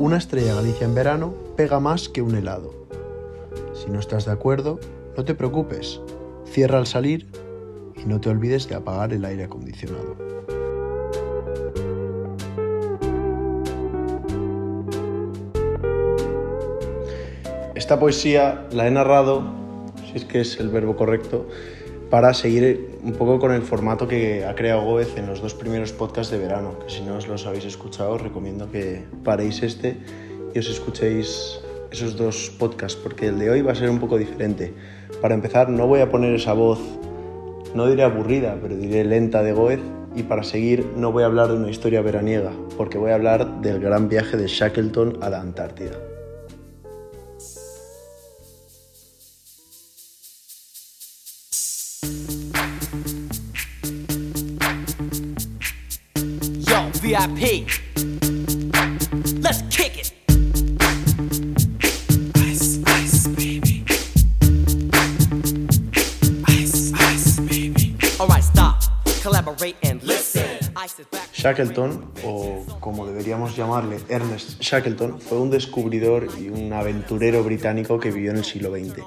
Una estrella Galicia en verano pega más que un helado. Si no estás de acuerdo, no te preocupes. Cierra al salir y no te olvides de apagar el aire acondicionado. Esta poesía la he narrado, si es que es el verbo correcto, para seguir un poco con el formato que ha creado Goez en los dos primeros podcasts de verano, que si no os los habéis escuchado os recomiendo que paréis este y os escuchéis esos dos podcasts, porque el de hoy va a ser un poco diferente. Para empezar, no voy a poner esa voz, no diré aburrida, pero diré lenta de Goez, y para seguir no voy a hablar de una historia veraniega, porque voy a hablar del gran viaje de Shackleton a la Antártida. VIP. Let's kick it. Ice, ice, baby. Ice, ice, baby. Alright, stop. Collaborate and listen. Shackleton, o como deberíamos llamarle, Ernest Shackleton, fue un descubridor y un aventurero británico que vivió en el siglo XX.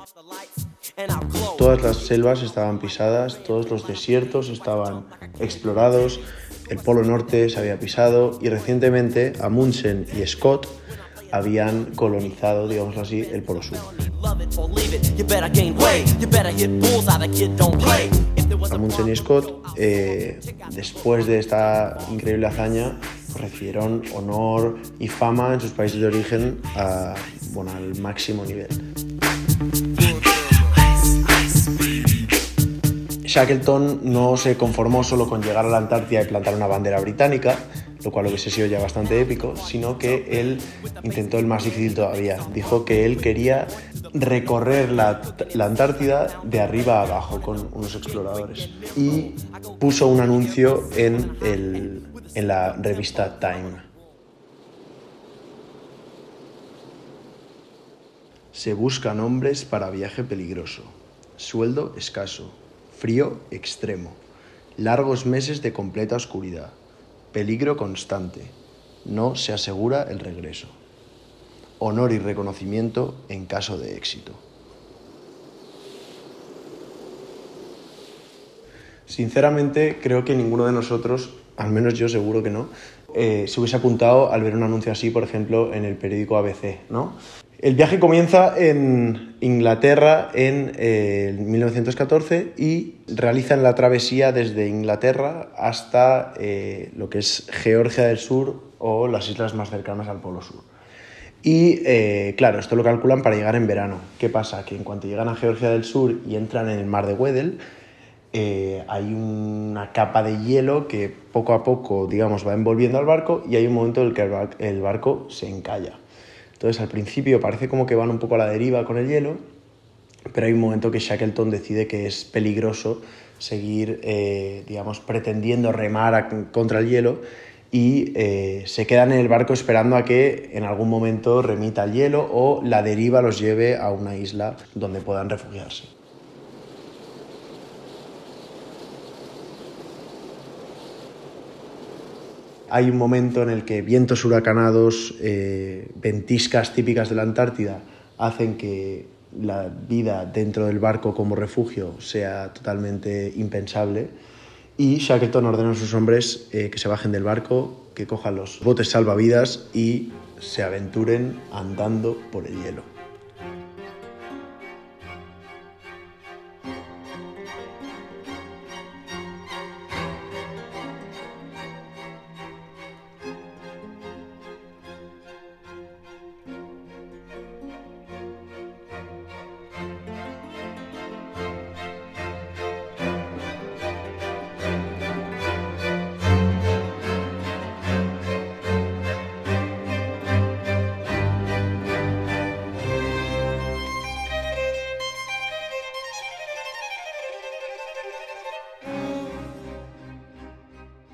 Todas las selvas estaban pisadas, todos los desiertos estaban explorados, el Polo Norte se había pisado y recientemente Amundsen y Scott habían colonizado, digamos así, el Polo Sur. Amundsen y Scott, eh, después de esta increíble hazaña, recibieron honor y fama en sus países de origen a- bueno, al máximo nivel. Shackleton no se conformó solo con llegar a la Antártida y plantar una bandera británica, lo cual hubiese sido ya bastante épico, sino que él intentó el más difícil todavía. Dijo que él quería recorrer la, la Antártida de arriba a abajo con unos exploradores y puso un anuncio en, el- en la revista Time. Se buscan hombres para viaje peligroso. Sueldo escaso. Frío extremo. Largos meses de completa oscuridad. Peligro constante. No se asegura el regreso. Honor y reconocimiento en caso de éxito. Sinceramente, creo que ninguno de nosotros, al menos yo seguro que no, eh, se hubiese apuntado al ver un anuncio así, por ejemplo, en el periódico ABC, ¿no? El viaje comienza en Inglaterra en eh, 1914 y realizan la travesía desde Inglaterra hasta eh, lo que es Georgia del Sur o las islas más cercanas al Polo Sur. Y eh, claro, esto lo calculan para llegar en verano. ¿Qué pasa? Que en cuanto llegan a Georgia del Sur y entran en el mar de Weddell, eh, hay una capa de hielo que poco a poco, digamos, va envolviendo al barco y hay un momento en el que el barco se encalla. Entonces, al principio parece como que van un poco a la deriva con el hielo, pero hay un momento que Shackleton decide que es peligroso seguir, eh, digamos, pretendiendo remar contra el hielo y eh, se quedan en el barco esperando a que en algún momento remita el hielo o la deriva los lleve a una isla donde puedan refugiarse. Hay un momento en el que vientos huracanados, eh, ventiscas típicas de la Antártida hacen que la vida dentro del barco como refugio sea totalmente impensable y Shackleton ordena a sus hombres eh, que se bajen del barco, que cojan los botes salvavidas y se aventuren andando por el hielo.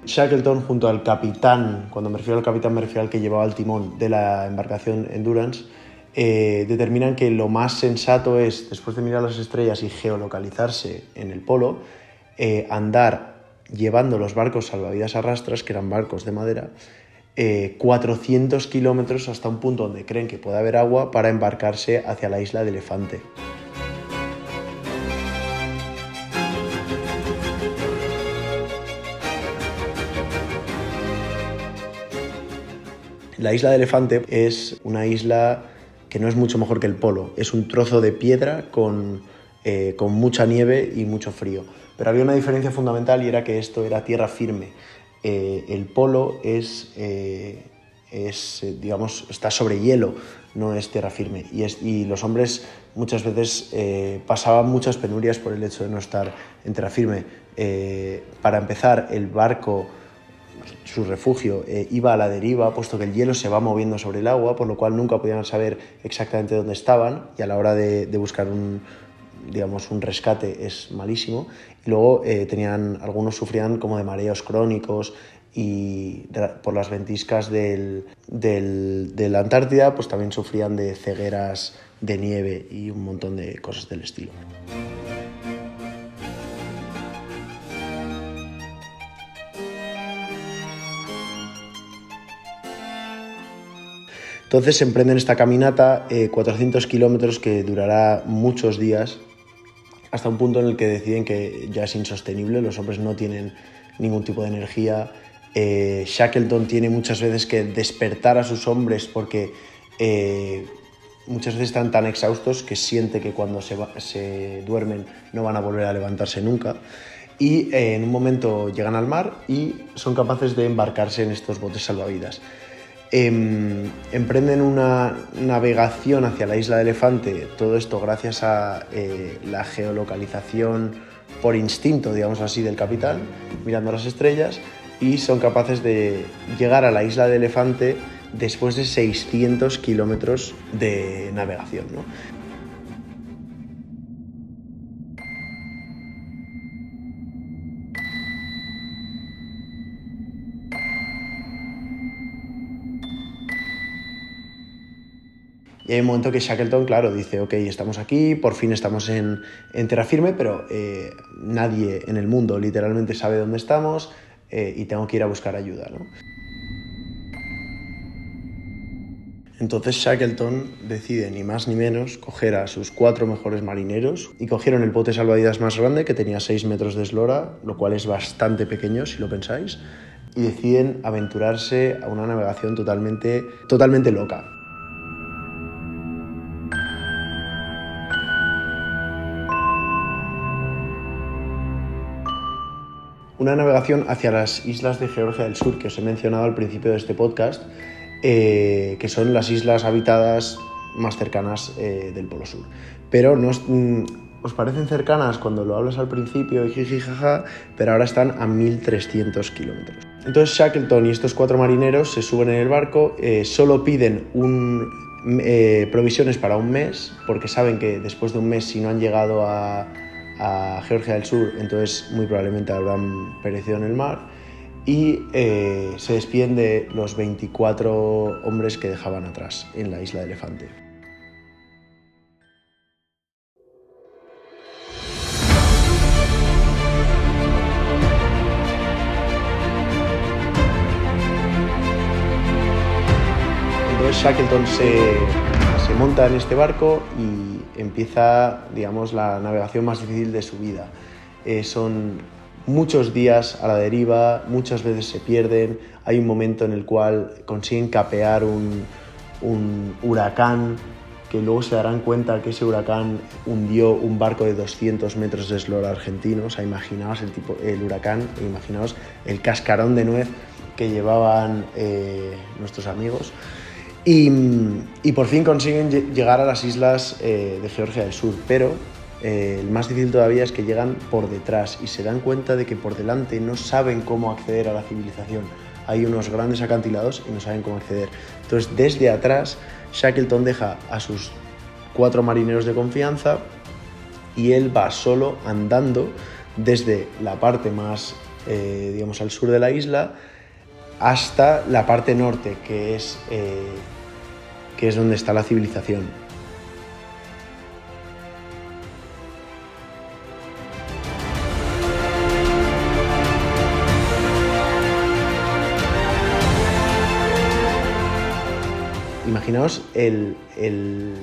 Shackleton junto al capitán, cuando me refiero al capitán me que llevaba el timón de la embarcación Endurance, eh, determinan que lo más sensato es, después de mirar las estrellas y geolocalizarse en el polo, eh, andar llevando los barcos salvavidas a rastras, que eran barcos de madera, eh, 400 kilómetros hasta un punto donde creen que puede haber agua para embarcarse hacia la isla de Elefante. La isla de Elefante es una isla que no es mucho mejor que el polo, es un trozo de piedra con, eh, con mucha nieve y mucho frío. Pero había una diferencia fundamental y era que esto era tierra firme. Eh, el polo es, eh, es digamos, está sobre hielo, no es tierra firme. Y, y los hombres muchas veces pasaban muchas penurias por el hecho de no estar en tierra firme. Para empezar, el barco su refugio eh, iba a la deriva, puesto que el hielo se va moviendo sobre el agua, por lo cual nunca podían saber exactamente dónde estaban y a la hora de, buscar un, digamos, un rescate es malísimo. Y luego eh, tenían, algunos sufrían como de mareos crónicos y por las ventiscas del, del- de la Antártida, pues también sufrían de cegueras de nieve y un montón de cosas del estilo. Entonces emprenden esta caminata, eh, 400 kilómetros que durará muchos días, hasta un punto en el que deciden que ya es insostenible, los hombres no tienen ningún tipo de energía. Eh, Shackleton tiene muchas veces que despertar a sus hombres porque eh, muchas veces están tan exhaustos que siente que cuando se, duermen no van a volver a levantarse nunca. Y eh, en un momento llegan al mar y son capaces de embarcarse en estos botes salvavidas. Em, emprenden una navegación hacia la isla de Elefante, todo esto gracias a eh, la geolocalización por instinto, digamos así, del capitán, mirando las estrellas, y son capaces de llegar a la isla de Elefante después de 600 kilómetros de navegación. ¿no? Y hay un momento que Shackleton, claro, dice, ok, estamos aquí, por fin estamos en, en tierra firme, pero eh, nadie en el mundo literalmente sabe dónde estamos eh, y tengo que ir a buscar ayuda. ¿no? Entonces Shackleton decide, ni más ni menos, coger a sus cuatro mejores marineros y cogieron el bote salvavidas más grande, que tenía 6 metros de eslora, lo cual es bastante pequeño si lo pensáis, y deciden aventurarse a una navegación totalmente, totalmente loca. Una navegación hacia las islas de Georgia del Sur que os he mencionado al principio de este podcast, eh, que son las islas habitadas más cercanas eh, del Polo Sur. Pero no os, mm, os parecen cercanas cuando lo hablas al principio y jaja, pero ahora están a 1300 kilómetros. Entonces Shackleton y estos cuatro marineros se suben en el barco, eh, solo piden provisiones para un mes, porque saben que después de un mes, si no han llegado a, a Georgia del Sur, entonces muy probablemente habrán perecido en el mar. Y eh, se despiden de los 24 hombres que dejaban atrás en la isla de Elefante. Entonces Shackleton se, monta en este barco y empieza, digamos, la navegación más difícil de su vida. Eh, son muchos días a la deriva, muchas veces se pierden, hay un momento en el cual consiguen capear un, huracán que luego se darán cuenta que ese huracán hundió un barco de 200 metros de eslora argentino. O imaginaos el, tipo, el huracán, e imaginaos el cascarón de nuez que llevaban eh, nuestros amigos. Y, por fin consiguen llegar a las islas eh, de Georgia del Sur, pero eh, el más difícil todavía es que llegan por detrás y se dan cuenta de que por delante no saben cómo acceder a la civilización. Hay unos grandes acantilados y no saben cómo acceder. Entonces, desde atrás, Shackleton deja a sus cuatro marineros de confianza y él va solo andando desde la parte más, eh, digamos, al sur de la isla hasta la parte norte, que es, eh, que es donde está la civilización. imaginaos el, el-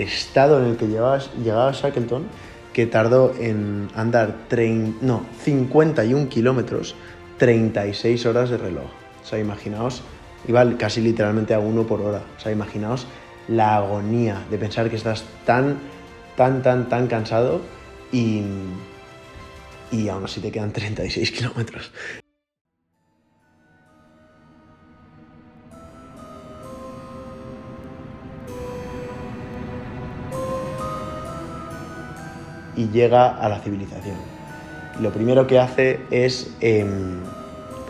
estado en el que llegaba, llegaba Shackleton, que tardó en andar trein- no, 51 kilómetros, 36 horas de reloj. O sea, imaginaos, iba casi literalmente a uno por hora. O sea, imaginaos la agonía de pensar que estás tan, tan, tan, tan cansado y, y aún así te quedan 36 kilómetros. y llega a la civilización. Lo primero que hace es, em,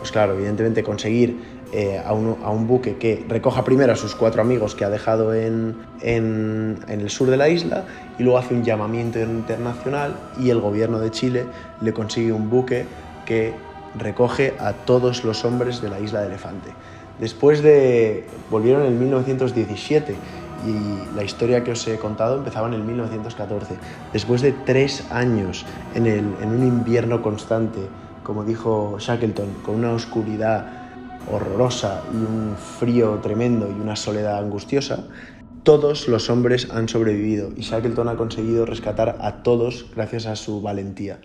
pues claro, evidentemente conseguir eh, a, un, a un buque que recoja primero a sus cuatro amigos que ha dejado en, en- en el sur de la isla y luego hace un llamamiento internacional y el gobierno de Chile le consigue un buque que recoge a todos los hombres de la isla de Elefante. Después de... volvieron en 1917 y la historia que os he contado empezaba en el 1914. Después de tres años en, el- en un invierno constante, como dijo Shackleton, con una oscuridad horrorosa y un frío tremendo y una soledad angustiosa, todos los hombres han sobrevivido y Shackleton ha conseguido rescatar a todos gracias a su valentía.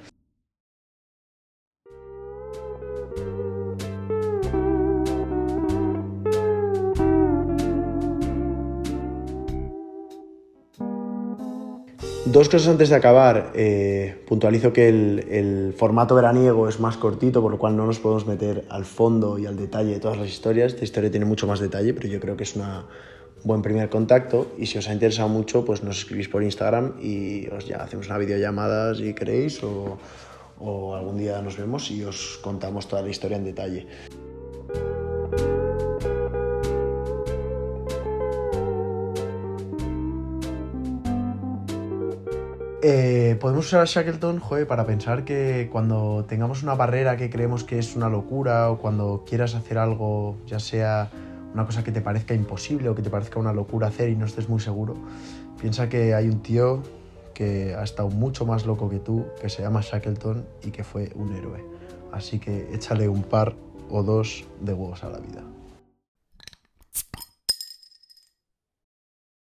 Dos cosas antes de acabar. Eh, puntualizo que el, el formato veraniego es más cortito, por lo cual no nos podemos meter al fondo y al detalle de todas las historias. Esta historia tiene mucho más detalle, pero yo creo que es una- un buen primer contacto. Y si os ha interesado mucho, pues nos escribís por Instagram y os ya hacemos una videollamada si queréis o, o algún día nos vemos y os contamos toda la historia en detalle. Eh, podemos usar a Shackleton joder, para pensar que cuando tengamos una barrera que creemos que es una locura o cuando quieras hacer algo, ya sea una cosa que te parezca imposible o que te parezca una locura hacer y no estés muy seguro, piensa que hay un tío que ha estado mucho más loco que tú, que se llama Shackleton y que fue un héroe. Así que échale un par o dos de huevos a la vida.